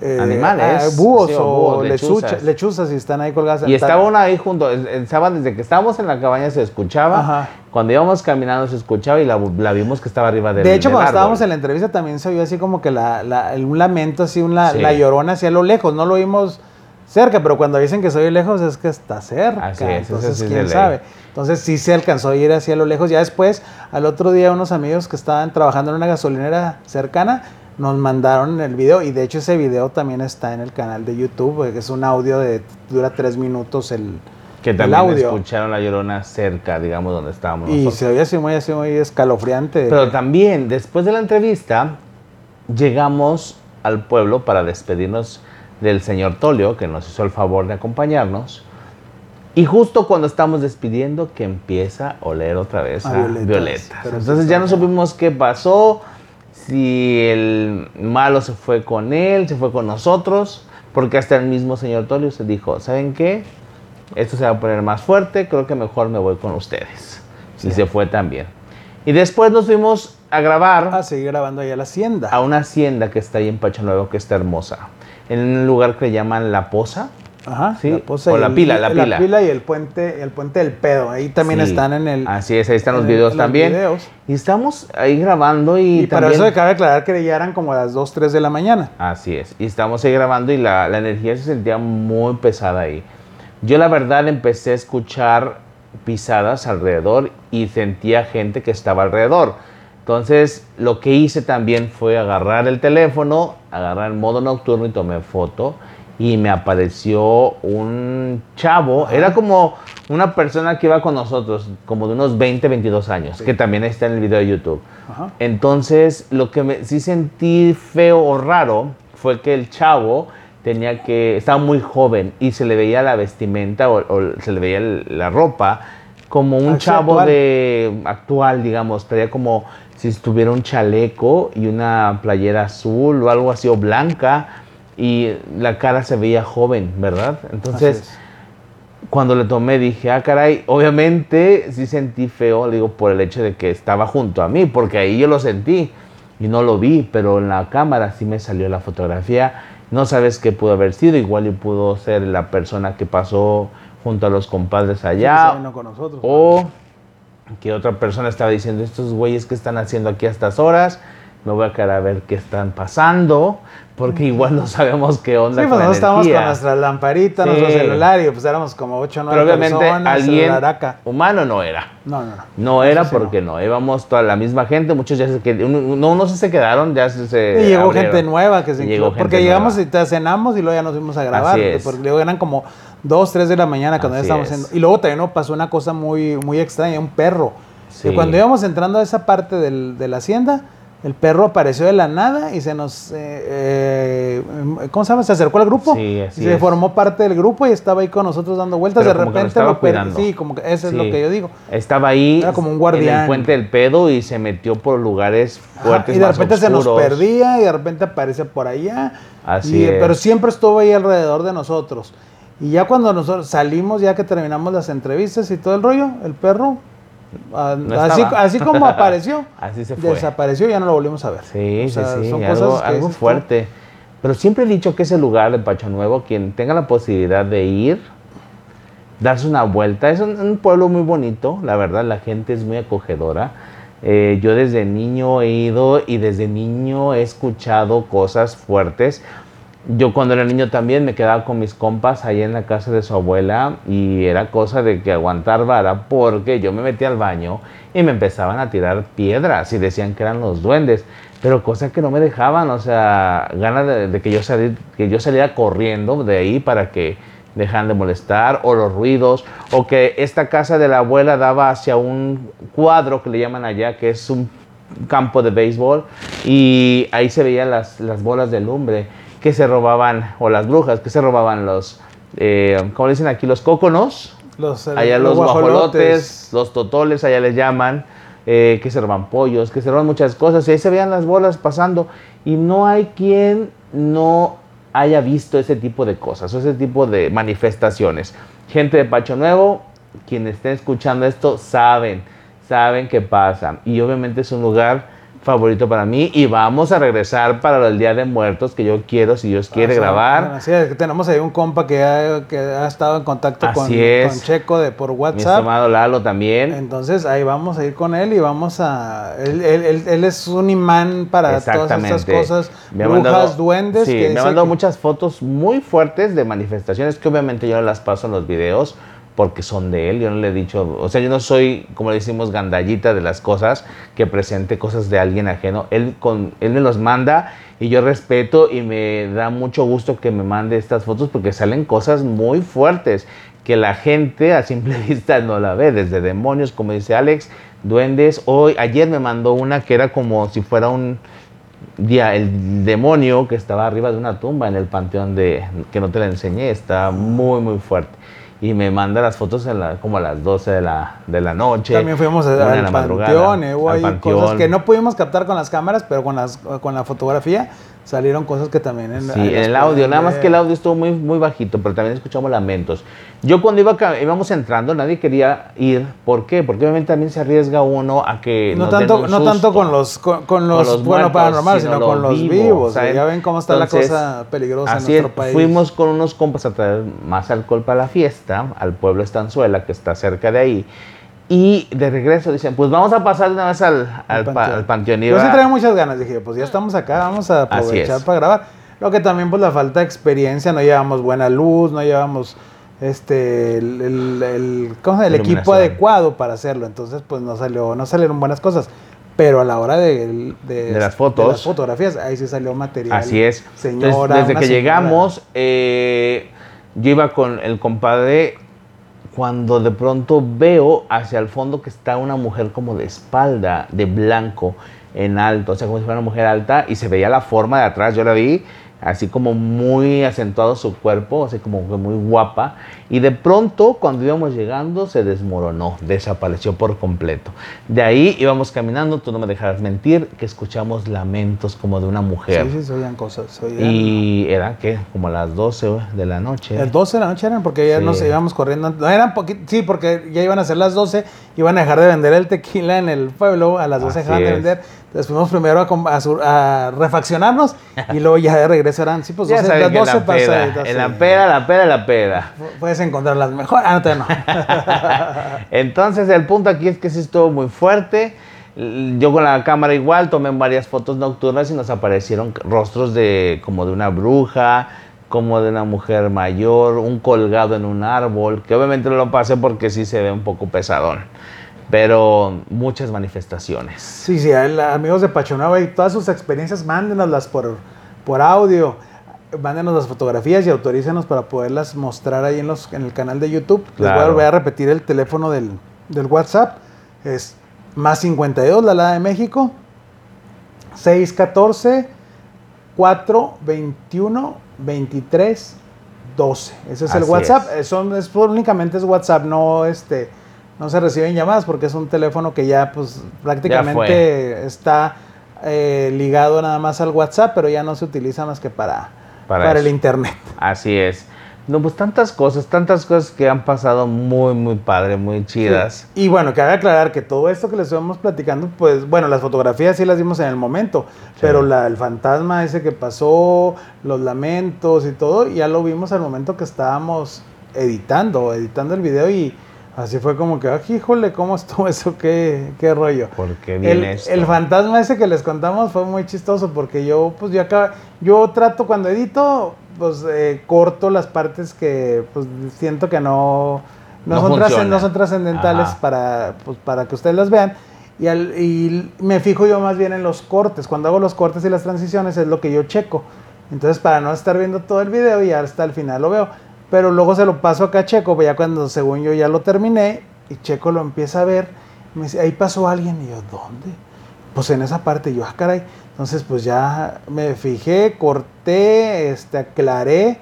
B: eh,
A: Animales,
B: ah, búhos
A: sí, o búhos, lechuzas.
B: lechuzas y están ahí colgadas.
A: Y estaba una ahí junto, estaba desde que estábamos en la cabaña se escuchaba,
B: Ajá.
A: cuando íbamos caminando se escuchaba y la, la vimos que estaba arriba del
B: De hecho,
A: del
B: cuando
A: árbol.
B: estábamos en la entrevista también se oyó así como que la, la- un lamento, así una,
A: Sí.
B: la llorona hacia lo lejos. No lo vimos cerca, pero cuando dicen que se oye lejos es que está cerca.
A: Así es,
B: Entonces, quién sabe. Entonces sí se alcanzó a ir hacia lo lejos. Ya después, al otro día, unos amigos que estaban trabajando en una gasolinera cercana nos mandaron el video y de hecho ese video también está en el canal de YouTube, que es un audio de dura tres minutos el,
A: que
B: el
A: también
B: audio.
A: escucharon la llorona cerca, digamos, donde estábamos
B: y
A: nosotros.
B: se oye así muy, así muy escalofriante.
A: Pero también, después de la entrevista, llegamos al pueblo para despedirnos del señor Tolio, que nos hizo el favor de acompañarnos. Y justo cuando estamos despidiendo, que empieza a oler otra vez
B: A
A: a,
B: violetas, sí
A: Entonces ya no supimos qué pasó, si el malo se fue con él, se fue con nosotros. porque hasta el mismo señor Tolio se dijo, ¿saben qué? Esto se va a poner más fuerte, creo que mejor me voy con ustedes. Y se fue también. Y después nos fuimos a grabar
B: A seguir grabando ahí a la hacienda.
A: a una hacienda que está ahí en Pacho Nuevo, que está hermosa. En un lugar que le llaman La Poza.
B: Ajá,
A: Sí,
B: Poza
A: o la
B: el-
A: pila, la pila.
B: y el puente, el puente del pedo. Ahí también
A: Sí.
B: están en el.
A: Así es, ahí están los
B: en el-
A: videos
B: en los
A: también.
B: videos.
A: Y estamos ahí grabando y,
B: Y para
A: también...
B: eso cabe aclarar que ya eran como las 2, 3 de la mañana.
A: Así es. Y estamos ahí grabando y la, la energía se sentía muy pesada ahí. Yo la verdad empecé a escuchar pisadas alrededor y sentía gente que estaba alrededor. Entonces lo que hice también fue agarrar el teléfono, agarrar el modo nocturno y tomé foto. Y me apareció un chavo, era como una persona que iba con nosotros, como de unos 20, 22 años, que también está en el video de YouTube.
B: Ajá.
A: Entonces, lo que me, sí sentí feo o raro fue que el chavo tenía que, estaba muy joven y se le veía la vestimenta o, o se le veía el- la ropa como un
B: Así
A: chavo
B: actual.
A: de actual, digamos, traía como si estuviera un chaleco y una playera azul o algo así o blanca y la cara se veía joven, ¿verdad? Entonces, cuando le tomé dije, ah, caray, obviamente sí sentí feo, digo, por el hecho de que estaba junto a mí, porque ahí yo lo sentí y no lo vi, pero en la cámara sí me salió la fotografía. No sabes qué pudo haber sido, igual y pudo ser la persona que pasó junto a los compadres
B: Sí,
A: allá,
B: vino con nosotros.
A: o que otra persona estaba diciendo, estos güeyes que están haciendo aquí a estas horas, me voy a quedar a ver qué están pasando, porque igual no sabemos qué onda
B: Sí, pues nosotros estábamos con nuestra lamparita,
A: Sí.
B: nuestro celular y pues éramos como 8 o 9
A: Pero obviamente
B: personas.
A: alguien humano no era.
B: No, no, no.
A: No era
B: sí
A: porque no. íbamos toda la misma gente, muchos ya se quedaron, no, unos se quedaron, ya se,
B: Y llegó
A: abrieron.
B: gente nueva que se incluyó,
A: llegó
B: Porque llegamos y te cenamos y luego ya nos fuimos a grabar. Porque luego eran como 2, 3 de la mañana cuando ya estábamos
A: es.
B: haciendo. Y luego también nos pasó una cosa muy, muy extraña, un perro.
A: Sí.
B: Que cuando íbamos entrando a esa parte del- de la hacienda, el perro apareció de la nada y se nos. eh, eh, ¿Cómo se llama? Se acercó al grupo.
A: Sí,
B: y
A: así
B: se
A: es.
B: formó parte del grupo y estaba ahí con nosotros dando vueltas.
A: Pero
B: de
A: como que
B: repente
A: estaba
B: lo
A: cuidando.
B: Sí, como que eso es lo
A: Sí.
B: que yo digo.
A: Estaba ahí
B: Era como un
A: en
B: guardián.
A: el puente del pedo y se metió por lugares
B: Ajá,
A: fuertes
B: y de
A: más
B: repente se nos perdía y de repente aparece por allá.
A: Así
B: Y,
A: es.
B: Pero siempre estuvo ahí alrededor de nosotros. Y ya cuando nosotros salimos, ya que terminamos las entrevistas y todo el rollo, el perro, ah,
A: No
B: así, como apareció,
A: Así se fue.
B: desapareció y ya no lo volvimos a ver.
A: Sí,
B: O sea,
A: sí, sí,
B: son
A: algo,
B: cosas
A: algo
B: dices tú,
A: fuerte. Pero siempre he dicho que ese lugar de Pacho Nuevo, quien tenga la posibilidad de ir, darse una vuelta, es un, un pueblo muy bonito, la verdad, la gente es muy acogedora. Eh, yo desde niño he ido y desde niño he escuchado cosas fuertes. Yo cuando era niño también me quedaba con mis compas ahí en la casa de su abuela y era cosa de que aguantar vara porque yo me metía al baño y me empezaban a tirar piedras y decían que eran los duendes, pero cosa que no me dejaban, o sea, ganas de, que, yo sali- que yo saliera corriendo de ahí para que dejan de molestar o los ruidos o que esta casa de la abuela daba hacia un cuadro que le llaman allá que es un campo de béisbol y ahí se veían las, las bolas de lumbre que se robaban, o las brujas, que se robaban los, eh, como le dicen aquí, los cóconos,
B: Los, eh,
A: allá los
B: guajolotes.
A: guajolotes, los totoles, allá les llaman, eh, que se roban pollos, que se roban muchas cosas, y ahí se veían las bolas pasando, y no hay quien no haya visto ese tipo de cosas, o ese tipo de manifestaciones. Gente de Pacho Nuevo, quienes estén escuchando esto, saben, saben qué pasa, y obviamente es un lugar favorito para mí y vamos a regresar para el Día de Muertos que yo quiero, si Dios quiere
B: Ah,
A: grabar.
B: bueno, Así es, tenemos ahí un compa que ha, que ha estado en contacto con,
A: Así es.
B: con Checo de por
A: Mi
B: WhatsApp.
A: estimado Lalo también.
B: Entonces ahí vamos a ir con él y vamos a... Él, él- él- él es un imán para todas estas cosas.
A: Me
B: brujas,
A: mandado-
B: duendes.
A: Sí,
B: que
A: me ha mandado
B: que-
A: muchas fotos muy fuertes de manifestaciones que obviamente yo no las paso en los videos porque son de él. Yo no le he dicho, o sea, yo no soy, como le decimos, gandallita de las cosas, que presente cosas de alguien ajeno. Él, con, él me los manda y yo respeto y me da mucho gusto que me mande estas fotos porque salen cosas muy fuertes que la gente a simple vista no la ve, desde demonios, como dice Alex, duendes. Hoy, ayer me mandó una que era como si fuera un, Día, el demonio que estaba arriba de una tumba en el panteón de que no te la enseñé está muy muy fuerte y me manda las fotos a la- como a las 12 de la, de la noche.
B: También fuimos a-
A: la madrugada,
B: panteón, eh, hubo
A: al
B: ahí
A: panteón.
B: cosas que no pudimos captar con las cámaras, pero con, las, con la fotografía salieron cosas que también en,
A: Sí, en el audio, nada más que el audio estuvo muy, muy bajito, pero también escuchamos lamentos. Yo cuando iba, íbamos entrando, nadie quería ir. ¿Por qué? Porque obviamente también se arriesga uno a que
B: No
A: nos den
B: tanto,
A: un
B: no tanto
A: susto.
B: con los, con, con los,
A: los
B: bueno, paranormal,
A: sino
B: sino, con los
A: vivo,
B: vivos.
A: ¿saben?
B: Ya ven cómo está
A: Entonces,
B: la cosa peligrosa
A: Así
B: en
A: es,
B: nuestro país.
A: fuimos con unos compas a traer más alcohol para la fiesta, al pueblo Estanzuela, que está cerca de ahí. Y de regreso dicen, pues vamos a pasar de una vez al, al, pa- al panteón.
B: Yo sí traía muchas ganas. Dije, pues ya estamos acá, vamos a aprovechar para grabar. Lo que también, pues la falta de experiencia, no llevamos buena luz, no llevamos este el, el- el- equipo adecuado para hacerlo. Entonces, pues no salió, no salieron buenas cosas. Pero a la hora de, de,
A: De las fotos.
B: de las fotografías, ahí sí salió material.
A: Así es.
B: Señora,
A: Entonces, desde que
B: señora.
A: llegamos, eh, yo iba con el compadre cuando de pronto veo hacia el fondo que está una mujer como de espalda, de blanco, en alto, o sea, como si fuera una mujer alta, y se veía la forma de atrás, yo la vi así como muy acentuado su cuerpo, así como muy guapa, y de pronto cuando íbamos llegando se desmoronó, desapareció por completo. De ahí íbamos caminando, tú no me dejarás mentir, que escuchamos lamentos como de una mujer.
B: Sí, sí, se oían cosas. se oían-
A: Y era que como a las 12 de la noche.
B: Las 12 de la noche eran porque ya
A: Sí.
B: nos íbamos corriendo. No eran sí, porque ya iban a ser las 12, iban a dejar de vender el tequila en el pueblo, a las 12
A: Así
B: dejaban de vender. Entonces fuimos primero a, a sur- a refaccionarnos y luego ya de regreso eran, sí, pues
A: ya
B: 12,
A: saben
B: las
A: que en
B: 12
A: la peda,
B: pasaditas,
A: en
B: sí.
A: la peda, la peda, la peda.
B: Puedes encontrar las mejores. Ah, no, no.
A: Entonces el punto aquí es que sí estuvo muy fuerte. Yo con la cámara igual tomé varias fotos nocturnas y nos aparecieron rostros de como de una bruja, como de una mujer mayor, un colgado en un árbol, que obviamente no lo pasé porque sí se ve un poco pesadón. Pero muchas manifestaciones.
B: Sí, sí, amigos de Pachonova y todas sus experiencias, mándenoslas por, por audio. Mándenos las fotografías y autorícenos para poderlas mostrar ahí en, los, en el canal de YouTube. Les voy a repetir el teléfono del, del WhatsApp. Es más 52, la Lada de México. 614 421 23 12. Ese es el WhatsApp.
A: es.
B: Son, es únicamente es WhatsApp, no este no se reciben llamadas porque es un teléfono que ya pues prácticamente está eh, ligado nada más al WhatsApp, pero ya no se utiliza más que para,
A: Para
B: para, el internet.
A: Así es. No, pues tantas cosas, tantas cosas que han pasado muy, muy padre, muy chidas.
B: Y bueno, cabe aclarar que todo esto que les estamos platicando, pues bueno, las fotografías sí las vimos en el momento, pero la, el fantasma ese que pasó, los lamentos y todo, ya lo vimos al momento que estábamos editando, editando el video y así fue como que, "Ah, híjole, ¿cómo estuvo eso? ¿Qué, qué rollo?
A: ¿Por qué
B: El,
A: viene esto?
B: el fantasma ese que les contamos fue muy chistoso porque yo, pues yo acá, yo trato cuando edito, pues eh, corto las partes que pues siento que no, no,
A: No
B: son, trascen-
A: funciona.
B: no son trascendentales
A: Ajá.
B: para, pues, para que ustedes las vean. Y, al- y me fijo yo más bien en los cortes. Cuando hago los cortes y las transiciones es lo que yo checo. Entonces, para no estar viendo todo el video y hasta el final lo veo. Pero luego se lo paso acá a Checo, pues ya cuando según yo ya lo terminé y Checo lo empieza a ver. Me dice, ahí pasó alguien. Y yo, ¿dónde? Pues en esa parte. Y yo, ah, caray. Entonces, pues ya me fijé, corté, este, aclaré.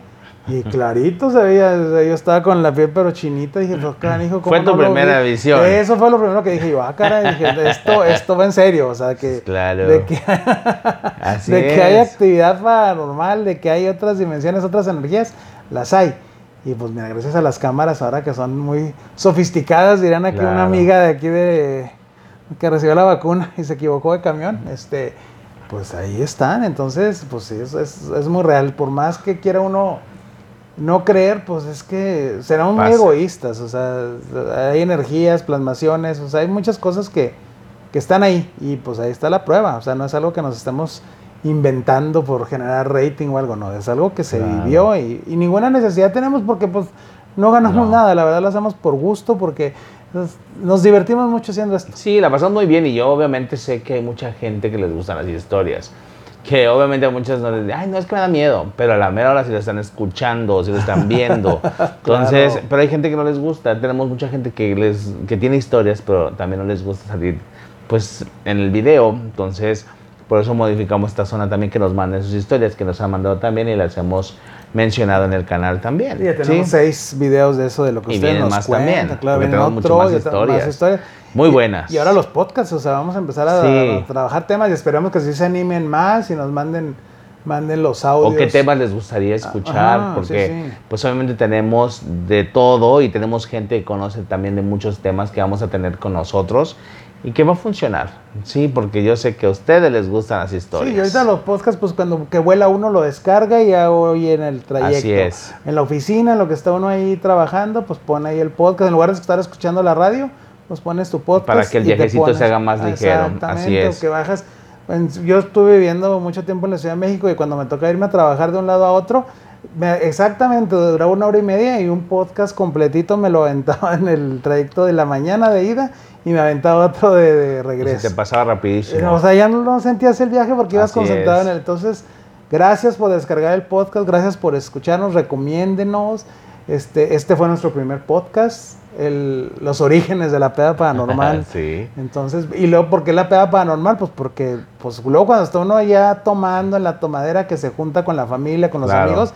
B: Y clarito se veía, yo estaba con la piel pero chinita, dije, pues canijo, ¿cómo
A: Fue tu
B: no
A: primera
B: vi?".
A: visión.
B: Eso fue lo primero que dije yo, ah, caray, dije, esto, esto va en serio, o sea, que,
A: Claro.
B: de que,
A: Así
B: de que hay actividad paranormal, de que hay otras dimensiones, otras energías, las hay. Y pues mira, gracias a las cámaras ahora que son muy sofisticadas, dirían aquí una amiga de aquí de que recibió la vacuna y se equivocó de camión, este, pues ahí están. Entonces, pues sí, es, es, es muy real. Por más que quiera uno no creer, pues es que serán muy
A: Pasa.
B: egoístas. O sea, hay energías, plasmaciones, o sea, hay muchas cosas que, que están ahí. Y pues ahí está la prueba. O sea, no es algo que nos estemos inventando por generar rating o algo, no. Es algo que se
A: Claro.
B: vivió y, y ninguna necesidad tenemos porque pues no ganamos
A: No.
B: nada. La verdad lo hacemos por gusto porque pues, nos divertimos mucho haciendo esto.
A: Sí, la pasamos muy bien y yo obviamente sé que hay mucha gente que les gustan las historias. Que obviamente a muchas no les dicen, ay, no es que me da miedo, pero a la mera hora si lo están escuchando, si lo están viendo. Entonces,
B: Claro.
A: pero hay gente que no les gusta. Tenemos mucha gente que, les, que tiene historias, pero también no les gusta salir pues en el video. Entonces, Por eso modificamos esta zona también que nos manden sus historias, que nos han mandado también y las hemos mencionado en el canal también.
B: Sí, ya tenemos
A: ¿sí?
B: seis videos de eso, de lo que
A: Y
B: ustedes nos
A: más
B: cuentan.
A: también,
B: Claro, vienen
A: tenemos mucho
B: otro,
A: más
B: y ta-
A: historias. Muy
B: Y-
A: buenas.
B: Y, ahora los podcasts, o sea, vamos a empezar a,
A: Sí.
B: a trabajar temas y esperamos que sí se animen más y nos manden, manden los audios.
A: o qué temas les gustaría escuchar,
B: Ajá,
A: porque
B: sí, sí.
A: pues obviamente tenemos de todo y tenemos gente que conoce también de muchos temas que vamos a tener con nosotros y que va a funcionar, sí, porque yo sé que a ustedes les gustan las historias.
B: Sí, y ahorita los podcasts, pues cuando que vuela uno lo descarga y ya oye en el trayecto.
A: Así es.
B: En la oficina, en lo que está uno ahí trabajando, pues pone ahí el podcast. En lugar de estar escuchando la radio, pues pones tu podcast.
A: Para que el viajecito
B: pones-
A: se haga más ligero,
B: Exactamente,
A: así es.
B: o que bajas. Yo estuve viviendo mucho tiempo en la Ciudad de México y cuando me toca irme a trabajar de un lado a otro, exactamente, duraba una hora y media y un podcast completito me lo aventaba en el trayecto de la mañana de ida y me aventaba otro de, regreso.
A: se te pasaba rapidísimo.
B: O sea, ya no, no sentías el viaje porque ibas
A: Así
B: concentrado
A: es.
B: en él. Entonces, gracias por descargar el podcast, gracias por escucharnos, recomiéndenos. Este, este fue nuestro primer podcast, el- los orígenes de la peda paranormal.
A: sí.
B: Entonces, y luego, ¿por qué la peda paranormal? Pues porque, pues luego cuando está uno ya tomando en la tomadera que se junta con la familia, con los
A: Claro.
B: amigos,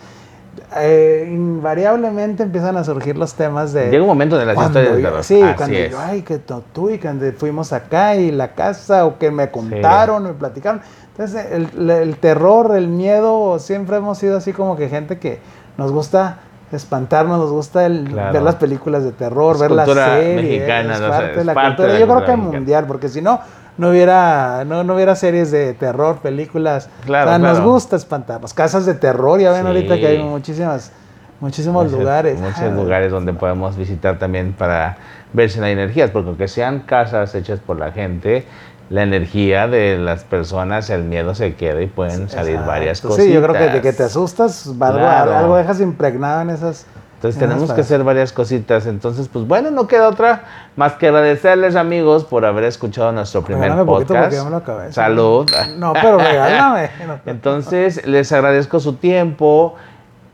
B: eh, invariablemente empiezan a surgir los temas de...
A: Llega un momento de las historias de terror.
B: Sí,
A: Así
B: cuando
A: es.
B: yo, ay, que tú y cuando fuimos acá y la casa, o que me contaron, me platicaron. Entonces, el, el terror, el miedo, siempre hemos sido así como que gente que nos gusta espantarnos, nos gusta el-
A: Claro.
B: ver las películas de terror,
A: Es
B: ver las series,
A: mexicana,
B: es
A: no sé,
B: parte de la
A: parte
B: cultura.
A: de la
B: Yo creo que
A: mexicana.
B: mundial, porque si no, no hubiera, no, no hubiera series de terror, películas.
A: Claro,
B: o sea, nos gusta espantarnos. Casas de terror, ya ven
A: Sí.
B: ahorita que hay muchísimas, muchísimos
A: Muchos-
B: lugares.
A: Muchos
B: Ah,
A: lugares donde podemos visitar también para ver si no hay energías, porque aunque sean casas hechas por la gente, la energía de las personas, el miedo se queda y pueden salir
B: Exacto.
A: varias cosas.
B: Sí, yo creo que de que te asustas, algo,
A: Claro.
B: algo dejas impregnado en esas.
A: Entonces
B: en
A: tenemos que hacer varias cositas. Entonces, pues bueno, no queda otra más que agradecerles amigos por haber escuchado nuestro primer
B: Regálame poquito
A: podcast.
B: me lo acabé.
A: Salud.
B: No, pero regálame.
A: Entonces, les agradezco su tiempo.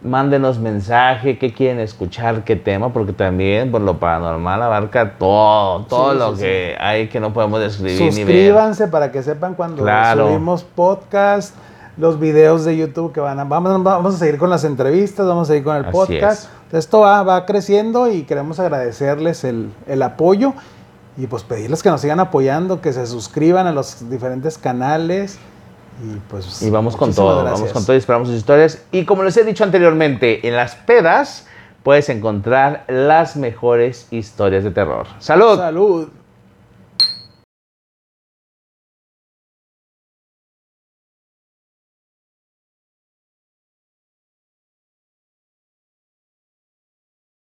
A: Mándenos mensaje, qué quieren escuchar, qué tema, porque también por lo paranormal abarca todo, todo
B: Sí,
A: lo
B: sí,
A: que hay que no podemos describir ni ver.
B: Suscríbanse para que sepan cuando
A: Claro.
B: subimos podcast, los videos de YouTube que van a. Vamos, vamos a seguir con las entrevistas, vamos a seguir con el
A: Así
B: podcast.
A: es.
B: Entonces, Esto va, va creciendo y queremos agradecerles el, el apoyo y pues pedirles que nos sigan apoyando, que se suscriban a los diferentes canales. Y pues.
A: Y vamos con todo, vamos con todo y esperamos sus historias. Y como les he dicho anteriormente, en las pedas puedes encontrar las mejores historias de terror. ¡Salud!
B: Salud.